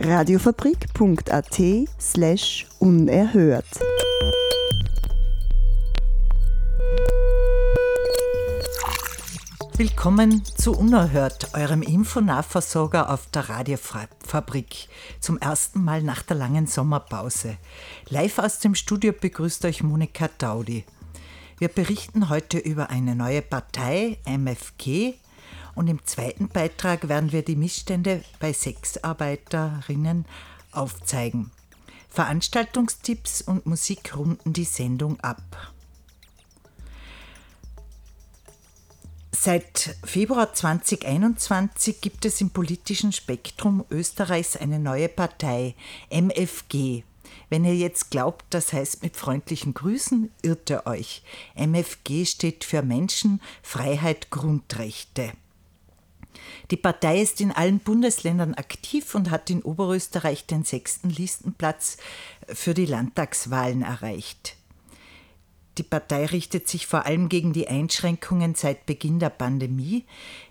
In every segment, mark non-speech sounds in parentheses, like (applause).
Radiofabrik.at slash unerhört. Willkommen zu Unerhört, eurem Infonahversorger auf der Radiofabrik. Zum ersten Mal nach der langen Sommerpause. Live aus dem Studio begrüßt euch Monika Daudi. Wir berichten heute über eine neue Partei, MFG, und im zweiten Beitrag werden wir die Missstände bei Sexarbeiterinnen aufzeigen. Veranstaltungstipps und Musik runden die Sendung ab. Seit Februar 2021 gibt es im politischen Spektrum Österreichs eine neue Partei, MFG. Wenn ihr jetzt glaubt, das heißt mit freundlichen Grüßen, irrt ihr euch. MFG steht für Menschen, Freiheit, Grundrechte. Die Partei ist in allen Bundesländern aktiv und hat in Oberösterreich den sechsten Listenplatz für die Landtagswahlen erreicht. Die Partei richtet sich vor allem gegen die Einschränkungen seit Beginn der Pandemie.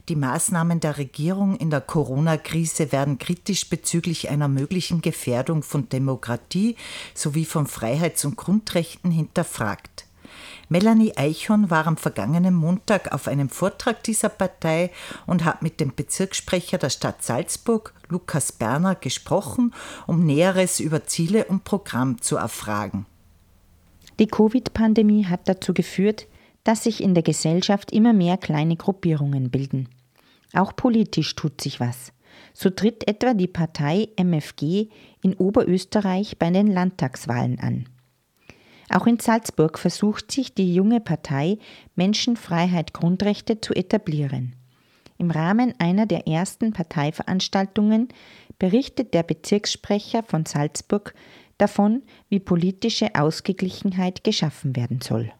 Die Maßnahmen der Regierung in der Corona-Krise werden kritisch bezüglich einer möglichen Gefährdung von Demokratie sowie von Freiheits- und Grundrechten hinterfragt. Melanie Eichhorn war am vergangenen Montag auf einem Vortrag dieser Partei und hat mit dem Bezirkssprecher der Stadt Salzburg, Lukas Berner, gesprochen, um Näheres über Ziele und Programm zu erfragen. Die Covid-Pandemie hat dazu geführt, dass sich in der Gesellschaft immer mehr kleine Gruppierungen bilden. Auch politisch tut sich was. So tritt etwa die Partei MFG in Oberösterreich bei den Landtagswahlen an. Auch in Salzburg versucht sich die junge Partei Menschenfreiheit Grundrechte zu etablieren. Im Rahmen einer der ersten Parteiveranstaltungen berichtet der Bezirkssprecher von Salzburg davon, wie politische Ausgeglichenheit geschaffen werden soll.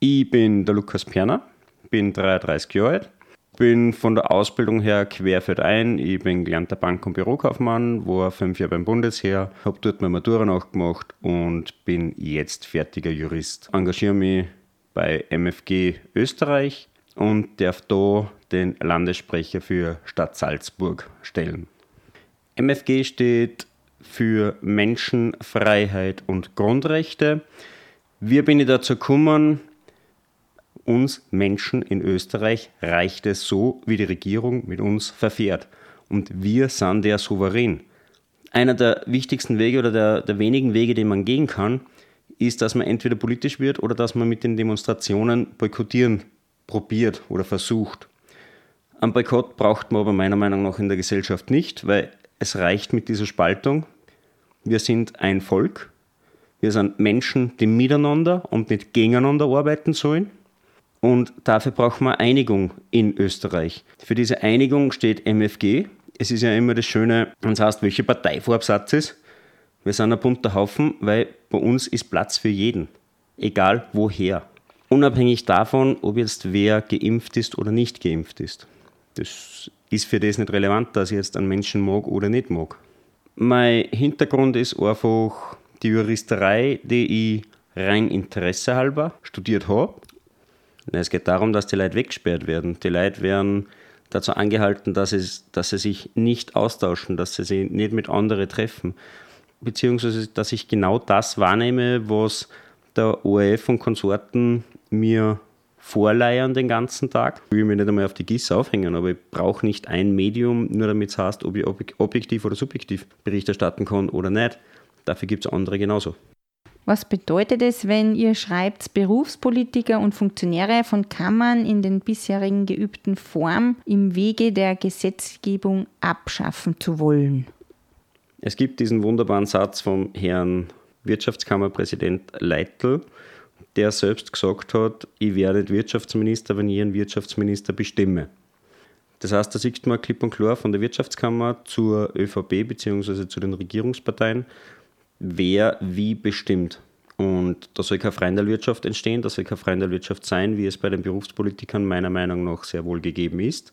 Ich bin der Lukas Perner, bin 33 Jahre alt, bin von der Ausbildung her querfeldein. Ich bin gelernter Bank- und Bürokaufmann, war fünf Jahre beim Bundesheer, habe dort meine Matura nachgemacht und bin jetzt fertiger Jurist. Engagiere mich bei MFG Österreich und darf da den Landessprecher für Stadt Salzburg stellen. MFG steht für Menschenfreiheit und Grundrechte. Wir bin ich dazu gekommen, uns Menschen in Österreich reicht es so, wie die Regierung mit uns verfährt. Und wir sind der Souverän. Einer der wichtigsten Wege oder der, der wenigen Wege, den man gehen kann, ist, dass man entweder politisch wird oder dass man mit den Demonstrationen boykottieren probiert oder versucht. Ein Boykott braucht man aber meiner Meinung nach in der Gesellschaft nicht, weil es reicht mit dieser Spaltung. Wir sind ein Volk. Wir sind Menschen, die miteinander und nicht gegeneinander arbeiten sollen. Und dafür brauchen wir Einigung in Österreich. Für diese Einigung steht MFG. Es ist ja immer das Schöne, wenn es heißt, welche Parteivorbsatz ist. Wir sind ein bunter Haufen, weil bei uns ist Platz für jeden. Egal woher. Unabhängig davon, ob jetzt wer geimpft ist oder nicht geimpft ist. Das ist für das nicht relevant, dass ich jetzt einen Menschen mag oder nicht mag. Mein Hintergrund ist einfach die Juristerei, die ich rein Interesse halber studiert habe. Es geht darum, dass die Leute weggesperrt werden. Die Leute werden dazu angehalten, dass, es, dass sie sich nicht austauschen, dass sie sich nicht mit anderen treffen. Beziehungsweise, dass ich genau das wahrnehme, was der ORF und Konsorten mir vorleiern den ganzen Tag. Ich will mich nicht einmal auf die GIS aufhängen, aber ich brauche nicht ein Medium, nur damit es heißt, ob ich objektiv oder subjektiv Bericht erstatten kann oder nicht. Dafür gibt es andere genauso. Was bedeutet es, wenn ihr schreibt, Berufspolitiker und Funktionäre von Kammern in den bisherigen geübten Form im Wege der Gesetzgebung abschaffen zu wollen? Es gibt diesen wunderbaren Satz vom Herrn Wirtschaftskammerpräsident Leitl, der selbst gesagt hat, ich werde nicht Wirtschaftsminister, wenn ich einen Wirtschaftsminister bestimme. Das heißt, da sieht man klipp und klar von der Wirtschaftskammer zur ÖVP bzw. zu den Regierungsparteien, wer wie bestimmt. Und da soll keine Freundelwirtschaft entstehen, da soll keine Freundelwirtschaft sein, wie es bei den Berufspolitikern meiner Meinung nach sehr wohl gegeben ist.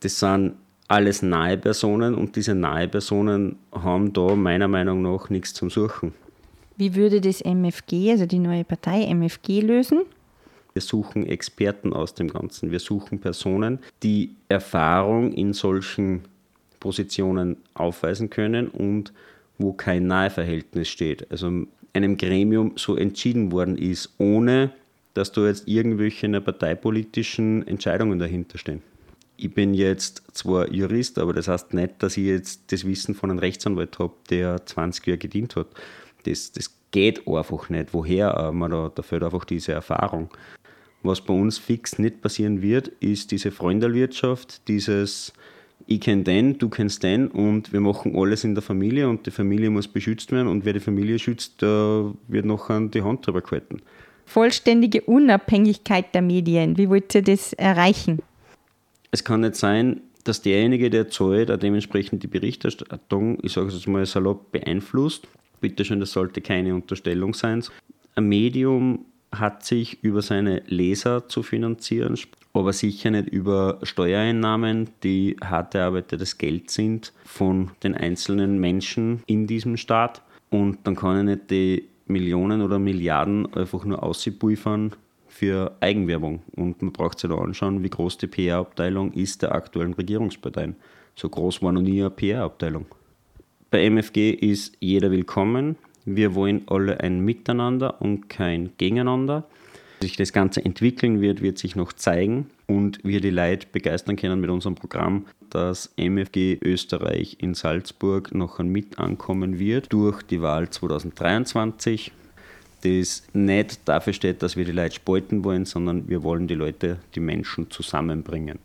Das sind alles nahe Personen und diese nahe Personen haben da meiner Meinung nach nichts zum Suchen. Wie würde das MFG, also die neue Partei MFG, lösen? Wir suchen Experten aus dem Ganzen. Wir suchen Personen, die Erfahrung in solchen Positionen aufweisen können und wo kein Naheverhältnis steht. Also einem Gremium so entschieden worden ist, ohne dass da jetzt irgendwelche parteipolitischen Entscheidungen dahinter stehen. Ich bin jetzt zwar Jurist, aber das heißt nicht, dass ich jetzt das Wissen von einem Rechtsanwalt habe, der 20 Jahre gedient hat. Das, das geht einfach nicht. Woher man da, da fehlt einfach diese Erfahrung. Was bei uns fix nicht passieren wird, ist diese Freundelwirtschaft, dieses ich kenne den, du kennst den und wir machen alles in der Familie und die Familie muss beschützt werden und wer die Familie schützt, da wird nachher die Hand drüber gehalten. Vollständige Unabhängigkeit der Medien, wie wollt ihr das erreichen? Es kann nicht sein, dass derjenige, der zahlt, auch dementsprechend die Berichterstattung, ich sage es jetzt mal salopp, beeinflusst. Bitte schön, das sollte keine Unterstellung sein. Ein Medium hat sich über seine Leser zu finanzieren, aber sicher nicht über Steuereinnahmen, die hart erarbeitetes Geld sind von den einzelnen Menschen in diesem Staat. Und dann kann er nicht die Millionen oder Milliarden einfach nur auspulvern für Eigenwerbung. Und man braucht sich da anschauen, wie groß die PR-Abteilung ist der aktuellen Regierungsparteien. So groß war noch nie eine PR-Abteilung. Bei MFG ist jeder willkommen. Wir wollen alle ein Miteinander und kein Gegeneinander. Wie sich das Ganze entwickeln wird, wird sich noch zeigen und wir die Leute begeistern können mit unserem Programm, dass MFG Österreich in Salzburg noch ein Mit ankommen wird durch die Wahl 2023. Das nicht dafür steht, dass wir die Leute spalten wollen, sondern wir wollen die Leute, die Menschen zusammenbringen.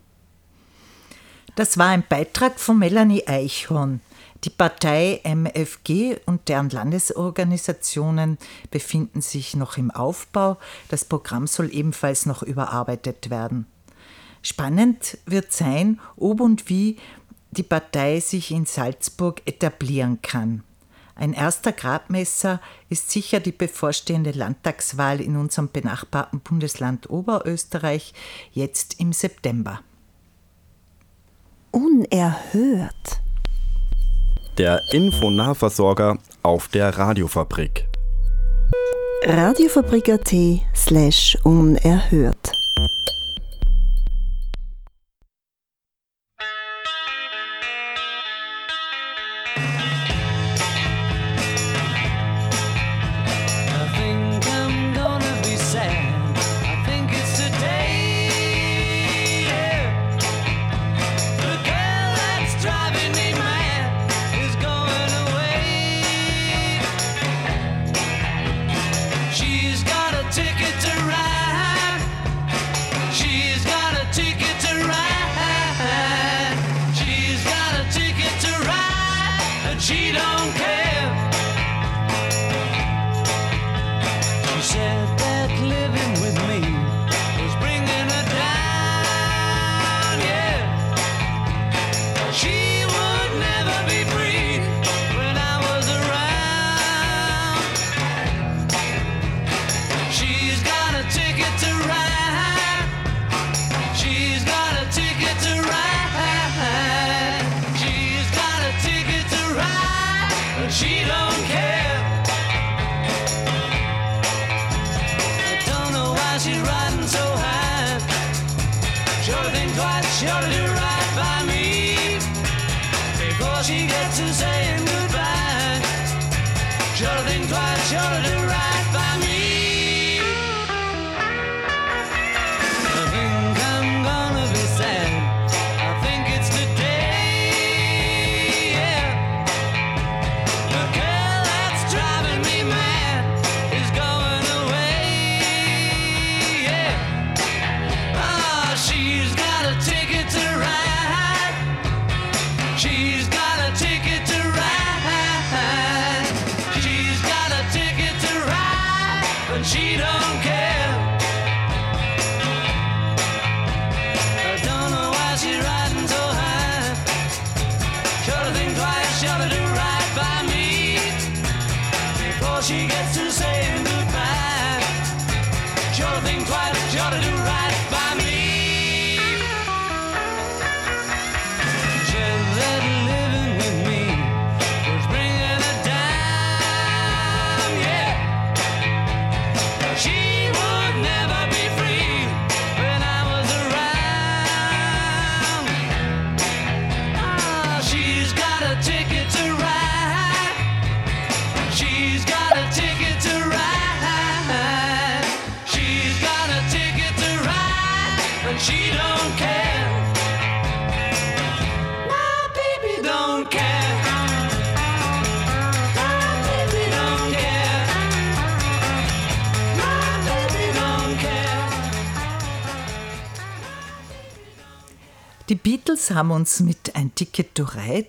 Das war ein Beitrag von Melanie Eichhorn. Die Partei MFG und deren Landesorganisationen befinden sich noch im Aufbau. Das Programm soll ebenfalls noch überarbeitet werden. Spannend wird sein, ob und wie die Partei sich in Salzburg etablieren kann. Ein erster Grabmesser ist sicher die bevorstehende Landtagswahl in unserem benachbarten Bundesland Oberösterreich jetzt im September. Unerhört. Der Infonahversorger auf der Radiofabrik. Radiofabrik.at slash unerhört. Haben uns mit ein Ticket to Ride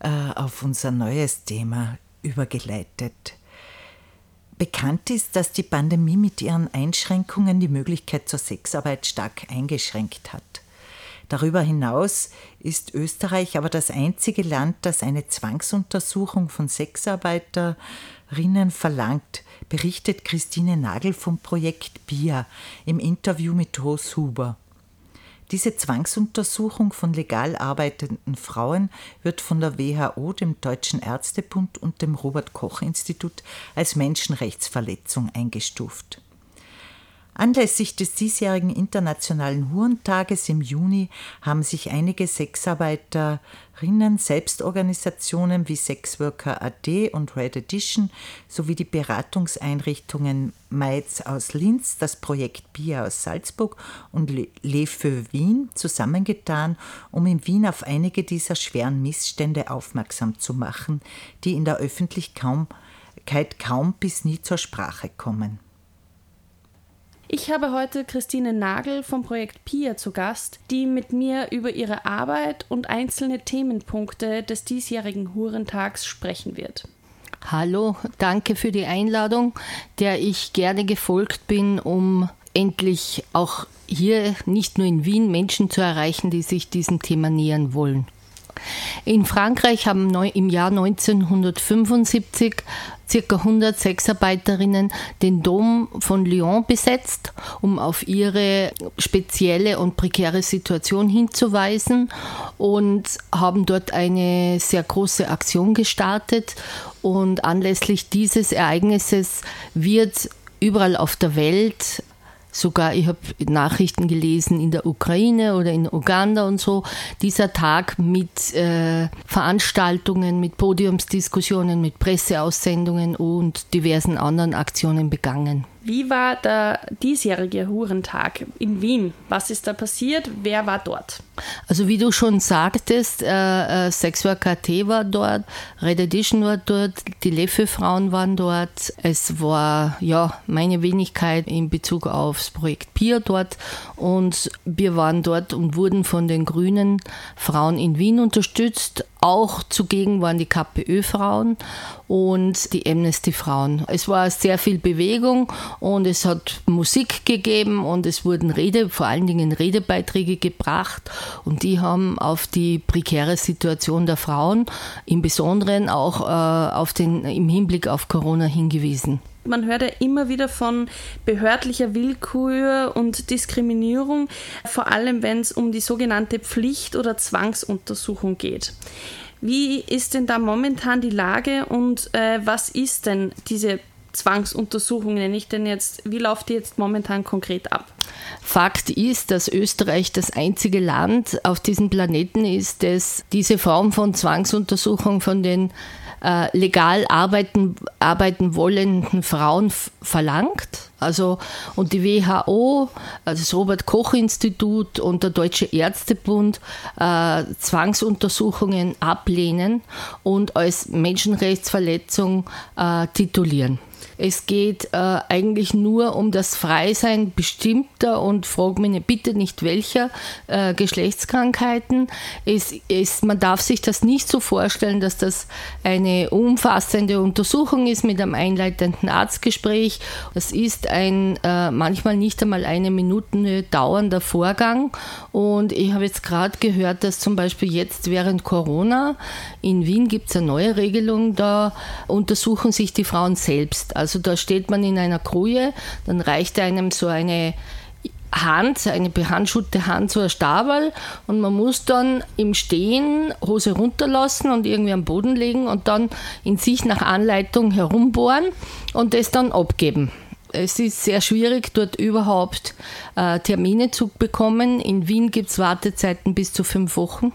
äh, auf unser neues Thema übergeleitet. Bekannt ist, dass die Pandemie mit ihren Einschränkungen die Möglichkeit zur Sexarbeit stark eingeschränkt hat. Darüber hinaus ist Österreich aber das einzige Land, das eine Zwangsuntersuchung von Sexarbeiterinnen verlangt, berichtet Christine Nagel vom Projekt BIA im Interview mit Hos Huber. Diese Zwangsuntersuchung von legal arbeitenden Frauen wird von der WHO, dem Deutschen Ärztebund und dem Robert Koch Institut als Menschenrechtsverletzung eingestuft. Anlässlich des diesjährigen Internationalen Hurentages im Juni haben sich einige Sexarbeiterinnen, Selbstorganisationen wie Sexworker AD und Red Edition sowie die Beratungseinrichtungen Maids aus Linz, das Projekt Bia aus Salzburg und Le für Wien zusammengetan, um in Wien auf einige dieser schweren Missstände aufmerksam zu machen, die in der Öffentlichkeit kaum bis nie zur Sprache kommen. Ich habe heute Christine Nagel vom Projekt PIA zu Gast, die mit mir über ihre Arbeit und einzelne Themenpunkte des diesjährigen Hurentags sprechen wird. Hallo, danke für die Einladung, der ich gerne gefolgt bin, um endlich auch hier nicht nur in Wien Menschen zu erreichen, die sich diesem Thema nähern wollen. In Frankreich haben im Jahr 1975 ca. 100 Sexarbeiterinnen den Dom von Lyon besetzt, um auf ihre spezielle und prekäre Situation hinzuweisen und haben dort eine sehr große Aktion gestartet. Und anlässlich dieses Ereignisses wird überall auf der Welt Sogar ich habe Nachrichten gelesen in der Ukraine oder in Uganda und so. Dieser Tag mit äh, Veranstaltungen, mit Podiumsdiskussionen, mit Presseaussendungen und diversen anderen Aktionen begangen. Wie war der diesjährige Hurentag in Wien? Was ist da passiert? Wer war dort? Also wie du schon sagtest, äh, äh, AT war dort, Red Edition war dort, die Leffe-Frauen waren dort. Es war ja meine Wenigkeit in Bezug aufs Projekt PIA dort und wir waren dort und wurden von den grünen Frauen in Wien unterstützt. Auch zugegen waren die KPÖ-Frauen und die Amnesty-Frauen. Es war sehr viel Bewegung und es hat Musik gegeben und es wurden Rede, vor allen Dingen Redebeiträge gebracht und die haben auf die prekäre Situation der Frauen, im Besonderen auch äh, auf den, im Hinblick auf Corona hingewiesen. Man hört ja immer wieder von behördlicher Willkür und Diskriminierung, vor allem wenn es um die sogenannte Pflicht- oder Zwangsuntersuchung geht. Wie ist denn da momentan die Lage und äh, was ist denn diese Zwangsuntersuchung, nenne ich denn jetzt, wie läuft die jetzt momentan konkret ab? Fakt ist, dass Österreich das einzige Land auf diesem Planeten ist, das diese Form von Zwangsuntersuchung von den äh, legal arbeiten, arbeiten wollenden Frauen verlangt. Also, und die WHO, also das Robert-Koch-Institut und der Deutsche Ärztebund äh, Zwangsuntersuchungen ablehnen und als Menschenrechtsverletzung äh, titulieren. Es geht äh, eigentlich nur um das Freisein bestimmter und frag mich bitte nicht welcher äh, Geschlechtskrankheiten. Es, es, man darf sich das nicht so vorstellen, dass das eine umfassende Untersuchung ist mit einem einleitenden Arztgespräch. Das ist ein äh, manchmal nicht einmal eine Minute dauernder Vorgang. Und ich habe jetzt gerade gehört, dass zum Beispiel jetzt während Corona in Wien gibt es eine neue Regelung, da untersuchen sich die Frauen selbst. Also da steht man in einer Kruje, dann reicht einem so eine Hand, eine behandschuhte Hand, so ein Stabal und man muss dann im Stehen Hose runterlassen und irgendwie am Boden legen und dann in sich nach Anleitung herumbohren und das dann abgeben. Es ist sehr schwierig, dort überhaupt äh, Termine zu bekommen. In Wien gibt es Wartezeiten bis zu fünf Wochen.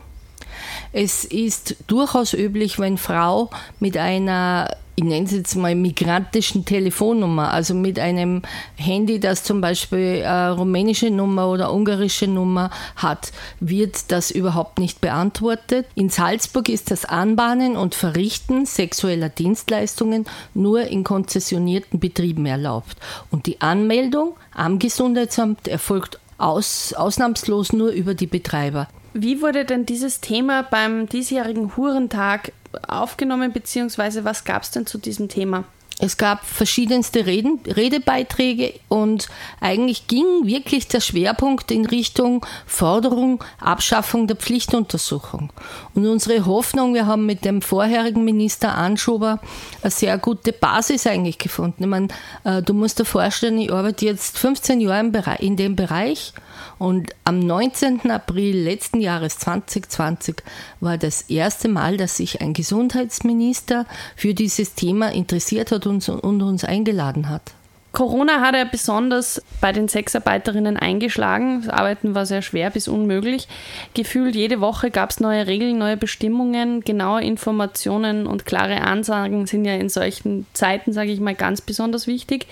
Es ist durchaus üblich, wenn Frau mit einer ich nenne es jetzt mal migrantischen Telefonnummer, also mit einem Handy, das zum Beispiel eine rumänische Nummer oder ungarische Nummer hat, wird das überhaupt nicht beantwortet. In Salzburg ist das Anbahnen und Verrichten sexueller Dienstleistungen nur in konzessionierten Betrieben erlaubt. Und die Anmeldung am Gesundheitsamt erfolgt aus, ausnahmslos nur über die Betreiber. Wie wurde denn dieses Thema beim diesjährigen Hurentag aufgenommen, beziehungsweise was gab es denn zu diesem Thema? Es gab verschiedenste Reden, Redebeiträge und eigentlich ging wirklich der Schwerpunkt in Richtung Forderung, Abschaffung der Pflichtuntersuchung. Und unsere Hoffnung, wir haben mit dem vorherigen Minister Anschober eine sehr gute Basis eigentlich gefunden. Ich meine, äh, du musst dir vorstellen, ich arbeite jetzt 15 Jahre in dem Bereich und am 19. April letzten Jahres 2020 war das erste Mal, dass sich ein Gesundheitsminister für dieses Thema interessiert hat und uns eingeladen hat. Corona hat ja besonders bei den Sexarbeiterinnen eingeschlagen. Das Arbeiten war sehr schwer bis unmöglich. Gefühlt jede Woche gab es neue Regeln, neue Bestimmungen, genaue Informationen und klare Ansagen sind ja in solchen Zeiten, sage ich mal, ganz besonders wichtig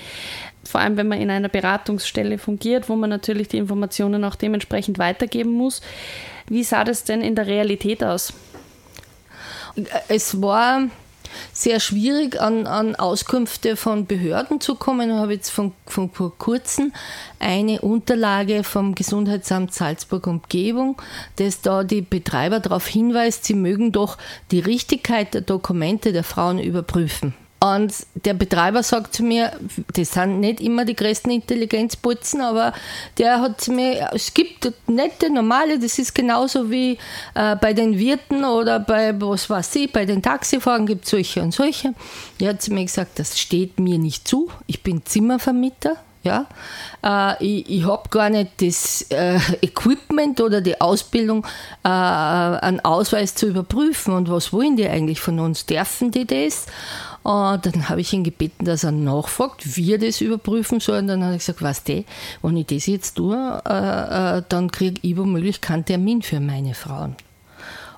vor allem wenn man in einer Beratungsstelle fungiert, wo man natürlich die Informationen auch dementsprechend weitergeben muss. Wie sah das denn in der Realität aus? Es war sehr schwierig, an, an Auskünfte von Behörden zu kommen. Ich habe jetzt von, von vor kurzem eine Unterlage vom Gesundheitsamt Salzburg Umgebung, das da die Betreiber darauf hinweist, sie mögen doch die Richtigkeit der Dokumente der Frauen überprüfen. Und der Betreiber sagt zu mir, das sind nicht immer die größten Intelligenzputzen, aber der hat zu mir, es gibt nette, normale, das ist genauso wie äh, bei den Wirten oder bei, was weiß ich, bei den Taxifahrern gibt es solche und solche. Der hat zu mir gesagt, das steht mir nicht zu, ich bin Zimmervermieter, ja, äh, ich, ich habe gar nicht das äh, Equipment oder die Ausbildung, äh, einen Ausweis zu überprüfen. Und was wollen die eigentlich von uns? Dürfen die das? Und dann habe ich ihn gebeten, dass er nachfragt, wie er das überprüfen soll. Und dann habe ich gesagt, was du, wenn ich das jetzt tue, äh, äh, dann kriege ich womöglich keinen Termin für meine Frauen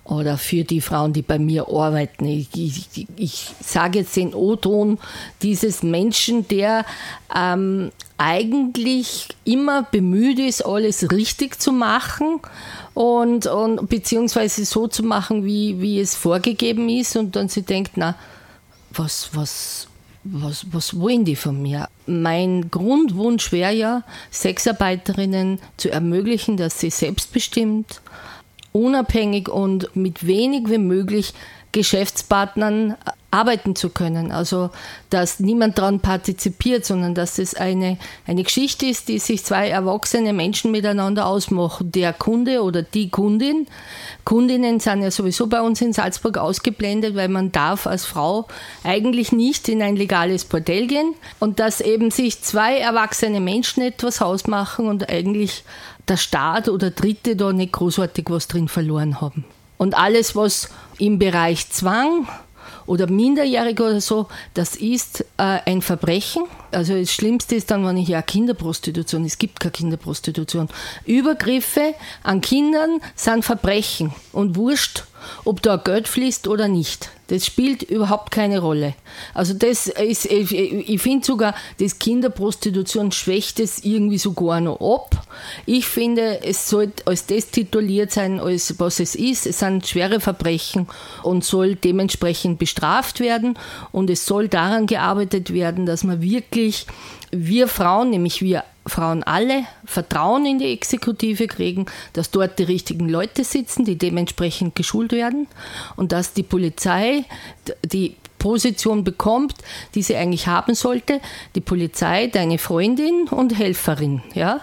oder für die Frauen, die bei mir arbeiten. Ich, ich, ich sage jetzt den O-Ton dieses Menschen, der ähm, eigentlich immer bemüht ist, alles richtig zu machen und, und beziehungsweise so zu machen, wie, wie es vorgegeben ist und dann sie denkt, na, was, was, was, was wollen die von mir? Mein Grundwunsch wäre ja, Sexarbeiterinnen zu ermöglichen, dass sie selbstbestimmt, unabhängig und mit wenig wie möglich Geschäftspartnern arbeiten zu können. Also, dass niemand daran partizipiert, sondern dass es eine, eine Geschichte ist, die sich zwei erwachsene Menschen miteinander ausmachen. Der Kunde oder die Kundin. Kundinnen sind ja sowieso bei uns in Salzburg ausgeblendet, weil man darf als Frau eigentlich nicht in ein legales Bordell gehen. Und dass eben sich zwei erwachsene Menschen etwas ausmachen und eigentlich der Staat oder Dritte da nicht großartig was drin verloren haben. Und alles, was im Bereich Zwang oder Minderjährige oder so, das ist äh, ein Verbrechen. Also das Schlimmste ist dann, wenn ich ja Kinderprostitution, es gibt keine Kinderprostitution. Übergriffe an Kindern sind Verbrechen und wurscht, ob da Geld fließt oder nicht. Das spielt überhaupt keine Rolle. Also das ist, ich, finde sogar, das Kinderprostitution schwächt es irgendwie sogar noch ab. Ich finde, es sollte als das tituliert sein, als was es ist. Es sind schwere Verbrechen und soll dementsprechend bestraft werden. Und es soll daran gearbeitet werden, dass man wirklich, wir Frauen, nämlich wir Frauen alle Vertrauen in die Exekutive kriegen, dass dort die richtigen Leute sitzen, die dementsprechend geschult werden und dass die Polizei die Position bekommt, die sie eigentlich haben sollte. Die Polizei, deine Freundin und Helferin, ja.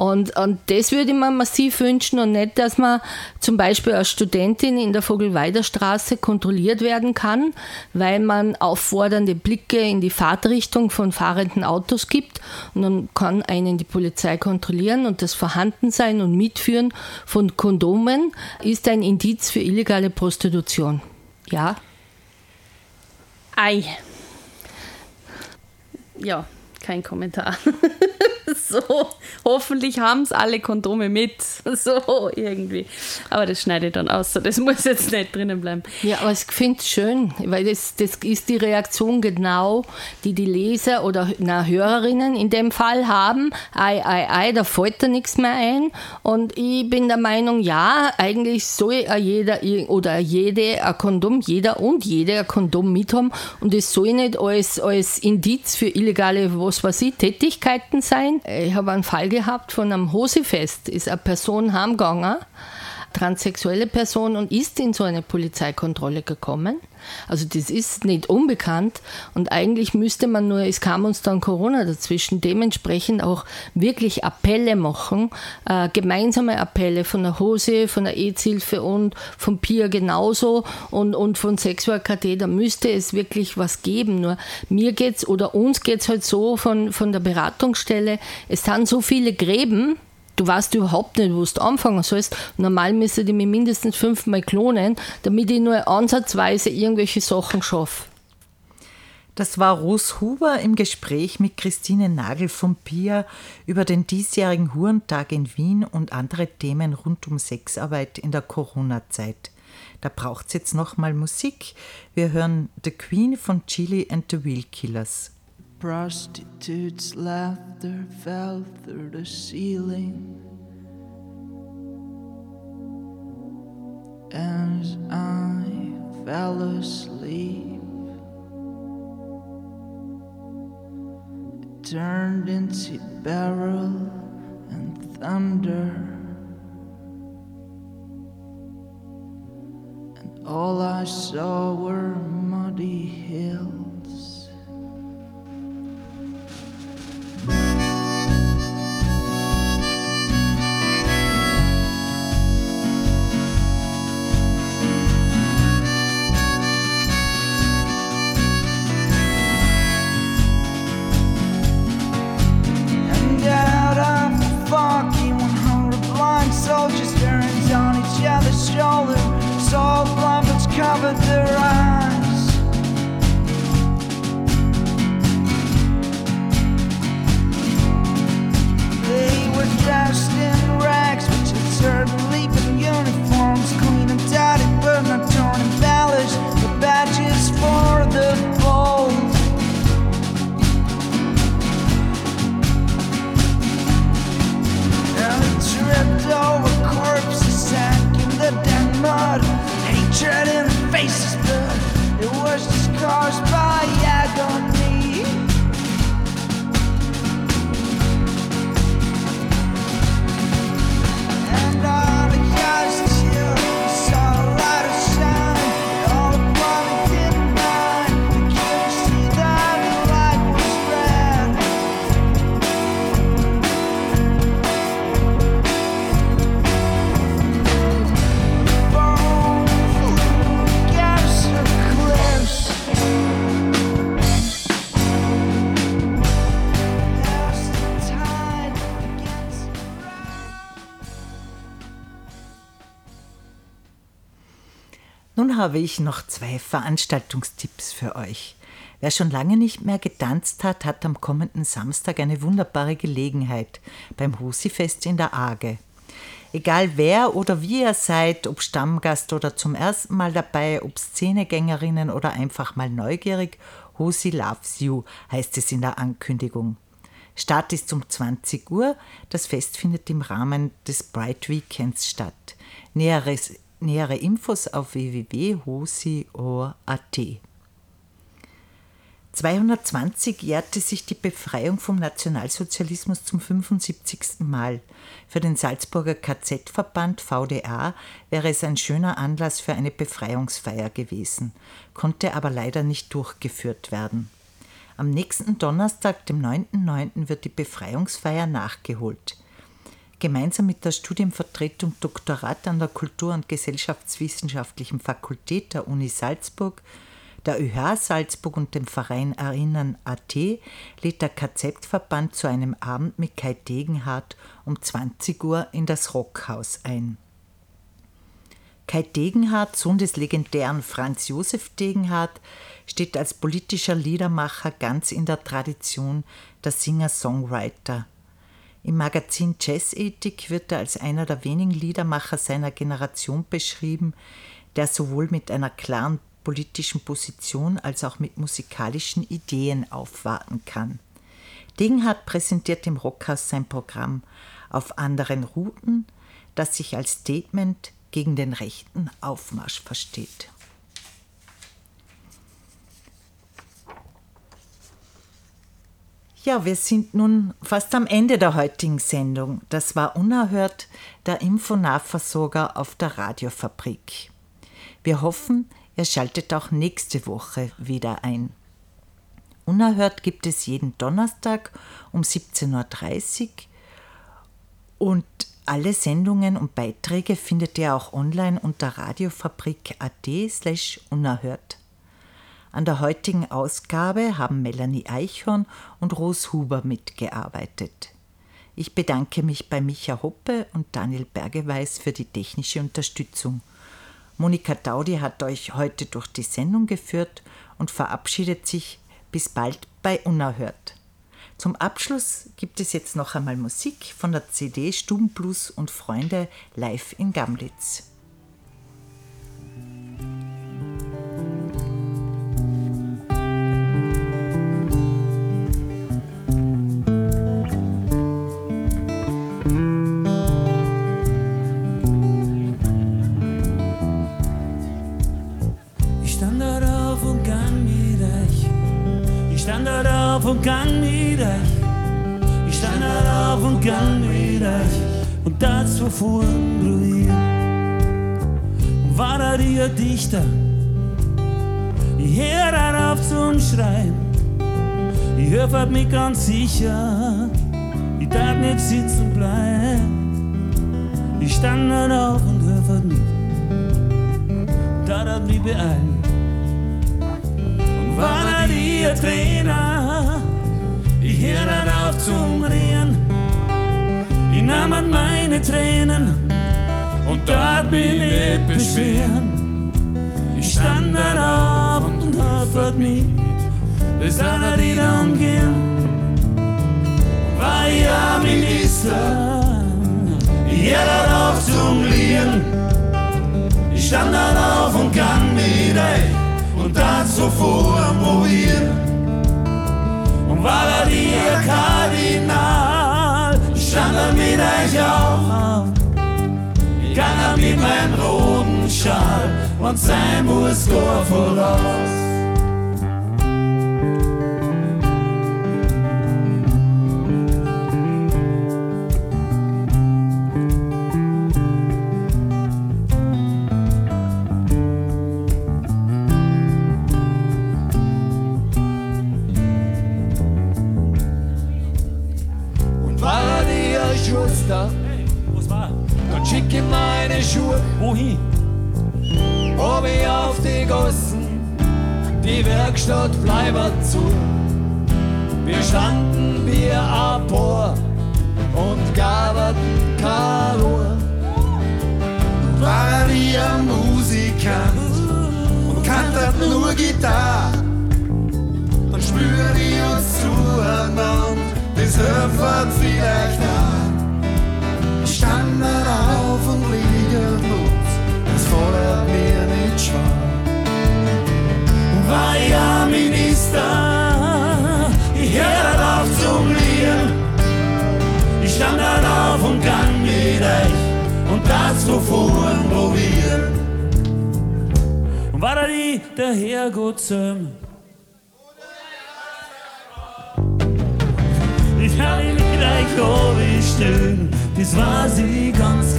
Und, und das würde ich mir massiv wünschen und nicht, dass man zum Beispiel als Studentin in der Vogelweiderstraße kontrolliert werden kann, weil man auffordernde Blicke in die Fahrtrichtung von fahrenden Autos gibt und dann kann einen die Polizei kontrollieren und das Vorhandensein und Mitführen von Kondomen ist ein Indiz für illegale Prostitution. Ja? Ei. Ja, kein Kommentar. (laughs) so, hoffentlich haben es alle Kondome mit. (laughs) So, irgendwie. Aber das schneide ich dann aus. Das muss jetzt nicht drinnen bleiben. Ja, aber ich finde es schön, weil das, das ist die Reaktion genau, die die Leser oder na, Hörerinnen in dem Fall haben. Ei, ei, ei, da fällt da nichts mehr ein. Und ich bin der Meinung, ja, eigentlich soll jeder oder jede ein Kondom, jeder und jede ein Kondom mithaben. Und es soll nicht als, als Indiz für illegale, was weiß ich, Tätigkeiten sein. Ich habe einen Fall gehabt von einem Hosefest, ist eine Person heimgegangen transsexuelle Person und ist in so eine Polizeikontrolle gekommen. Also das ist nicht unbekannt und eigentlich müsste man nur, es kam uns dann Corona dazwischen, dementsprechend auch wirklich Appelle machen, äh, gemeinsame Appelle von der Hose, von der EZ-Hilfe und von PIA genauso und, und von Sexual KT, da müsste es wirklich was geben. Nur mir geht's oder uns geht's halt so von, von der Beratungsstelle, es sind so viele Gräben, du weißt überhaupt nicht, wo du anfangen sollst. Normal müsste ich mich mindestens fünfmal klonen, damit ich nur ansatzweise irgendwelche Sachen schaffe. Das war Ros Huber im Gespräch mit Christine Nagel von PIA über den diesjährigen Hurentag in Wien und andere Themen rund um Sexarbeit in der Corona-Zeit. Da braucht es jetzt nochmal Musik. Wir hören The Queen von Chili and the Wheel Killers. Prostitutes' laughter fell through the ceiling as I fell asleep. It turned into barrel and thunder. And all I saw were muddy hills. Habe ich noch zwei Veranstaltungstipps für euch. Wer schon lange nicht mehr getanzt hat, hat am kommenden Samstag eine wunderbare Gelegenheit beim Husi-Fest in der Arge. Egal wer oder wie ihr seid, ob Stammgast oder zum ersten Mal dabei, ob Szenegängerinnen oder einfach mal neugierig, Husi loves you, heißt es in der Ankündigung. Start ist um 20 Uhr. Das Fest findet im Rahmen des Bright Weekends statt. Näheres, nähere Infos auf www.hosi.at. 220 jährte sich die Befreiung vom Nationalsozialismus zum 75. Mal. Für den Salzburger KZ-Verband VDA wäre es ein schöner Anlass für eine Befreiungsfeier gewesen, konnte aber leider nicht durchgeführt werden. Am nächsten Donnerstag, dem 9.9., wird die Befreiungsfeier nachgeholt. Gemeinsam mit der Studienvertretung Doktorat an der Kultur- und Gesellschaftswissenschaftlichen Fakultät der Uni Salzburg, der ÖH Salzburg und dem Verein Erinnern AT lädt der KZ-Verband zu einem Abend mit Kai Degenhardt um 20 Uhr in das Rockhaus ein. Kai Degenhardt, Sohn des legendären Franz Josef Degenhardt, steht als politischer Liedermacher ganz in der Tradition der Singer-Songwriter. Im Magazin Jazzethik wird er als einer der wenigen Liedermacher seiner Generation beschrieben, der sowohl mit einer klaren politischen Position als auch mit musikalischen Ideen aufwarten kann. Degenhardt präsentiert im Rockhaus sein Programm auf anderen Routen, das sich als Statement gegen den rechten Aufmarsch versteht. Ja, wir sind nun fast am Ende der heutigen Sendung. Das war unerhört der Infonahversorger auf der Radiofabrik. Wir hoffen, ihr schaltet auch nächste Woche wieder ein. Unerhört gibt es jeden Donnerstag um 17.30 Uhr und alle Sendungen und Beiträge findet ihr auch online unter radiofabrik.at slash unerhört. An der heutigen Ausgabe haben Melanie Eichhorn und Ros Huber mitgearbeitet. Ich bedanke mich bei Micha Hoppe und Daniel Bergeweis für die technische Unterstützung. Monika Daudi hat euch heute durch die Sendung geführt und verabschiedet sich bis bald bei Unerhört. Zum Abschluss gibt es jetzt noch einmal Musik von der CD Stubenblues und Freunde live in Gamlitz. Und gang mit. Ich stand auf und gang mit euch. Und dazu fuhren Ruinen. Und war da ihr Dichter? Ich hör darauf zum Schreien. Ich hör mich ganz sicher. Ich darf nicht sitzen bleiben. Ich stand auf und hör mit da hat mich beeilen. Und war da die Trainer, ich hör dann auf zum Reden. Ich nahm an meine Tränen und dort bin ich beschweren. Ich stand dann auf und hofft mich, bis einer die dann gehen. War ja Minister, ich hör dann auf zum Lieren. Ich stand dann auf und gang mit euch und dann so vor war da die Kardinal, ich stand mit euch auch auf. Ich gang dann mit meinem roten Schal und sein muss gar voraus. Schuhe, Wohin? hab ich auf die Gossen, die Werkstatt bleibt zu. Wir standen wie ein Paar und gaben Kalor. War ich ein Musikant und kannte nur Gitarre. Dann spür ich uns zueinander, das hilft vielleicht auch. Ich stand dann auf und liegen Minister, ich hör auf zum Lieren. Ich stand dann auf und gang mit euch und das so fuhren wo wir. Und war da die der Herrgott zum? Ich hab ihn mit euch wie stehen, das war sie ganz